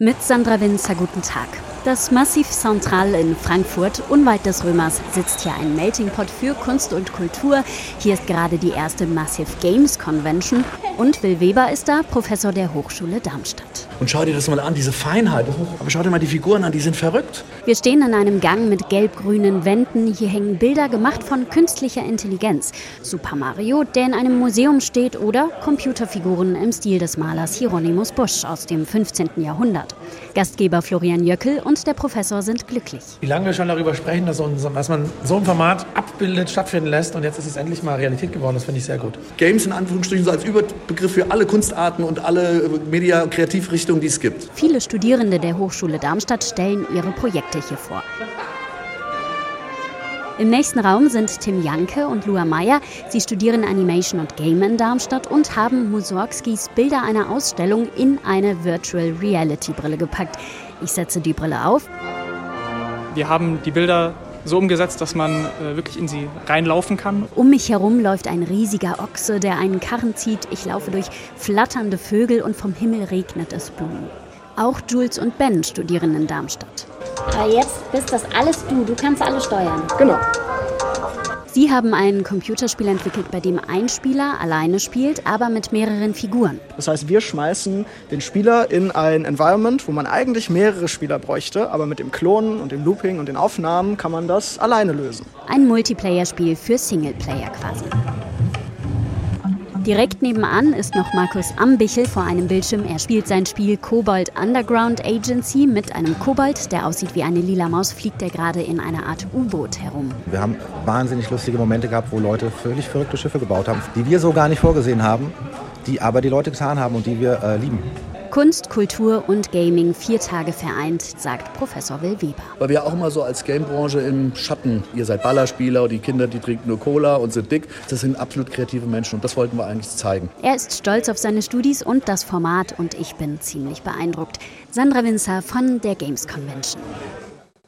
Mit Sandra Winzer, guten Tag. Das Massiv Central in Frankfurt, unweit des Römers, sitzt hier ein Melting Pot für Kunst und Kultur. Hier ist gerade die erste Massive Games Convention. Und Will Weber ist da, Professor der Hochschule Darmstadt. Und schau dir das mal an, diese Feinheit. Aber schau dir mal die Figuren an, die sind verrückt. Wir stehen in einem Gang mit gelb-grünen Wänden. Hier hängen Bilder gemacht von künstlicher Intelligenz. Super Mario, der in einem Museum steht, oder Computerfiguren im Stil des Malers Hieronymus Busch aus dem 15. Jahrhundert. Gastgeber Florian Jöckel und der Professor sind glücklich. Wie lange wir schon darüber sprechen, dass, dass man so ein Format abbildet, stattfinden lässt und jetzt ist es endlich mal Realität geworden. Das finde ich sehr gut. Games in Anführungsstrichen so als Überbegriff für alle Kunstarten und alle Media-Kreativrichtungen, die es gibt. Viele Studierende der Hochschule Darmstadt stellen ihre Projekte hier vor. Im nächsten Raum sind Tim Janke und Lua Meyer. Sie studieren Animation und Game in Darmstadt und haben Mussorgskis Bilder einer Ausstellung in eine Virtual Reality Brille gepackt. Ich setze die Brille auf. Wir haben die Bilder so umgesetzt, dass man äh, wirklich in sie reinlaufen kann. Um mich herum läuft ein riesiger Ochse, der einen Karren zieht. Ich laufe durch flatternde Vögel und vom Himmel regnet es Blumen. Auch Jules und Ben studieren in Darmstadt. Aber jetzt bist das alles du. Du kannst alles steuern. Genau. Sie haben ein Computerspiel entwickelt, bei dem ein Spieler alleine spielt, aber mit mehreren Figuren. Das heißt, wir schmeißen den Spieler in ein Environment, wo man eigentlich mehrere Spieler bräuchte, aber mit dem Klonen und dem Looping und den Aufnahmen kann man das alleine lösen. Ein Multiplayer-Spiel für Singleplayer quasi. Direkt nebenan ist noch Markus Ambichel vor einem Bildschirm. Er spielt sein Spiel Kobold Underground Agency. Mit einem Kobold, der aussieht wie eine lila Maus, fliegt er gerade in einer Art U-Boot herum. Wir haben wahnsinnig lustige Momente gehabt, wo Leute völlig verrückte Schiffe gebaut haben, die wir so gar nicht vorgesehen haben, die aber die Leute getan haben und die wir äh, lieben. Kunst, Kultur und Gaming vier Tage vereint, sagt Professor Will Weber. Weil wir auch immer so als Gamebranche im Schatten, ihr seid Ballerspieler und die Kinder, die trinken nur Cola und sind dick. Das sind absolut kreative Menschen und das wollten wir eigentlich zeigen. Er ist stolz auf seine Studis und das Format und ich bin ziemlich beeindruckt. Sandra Winzer von der Games Convention.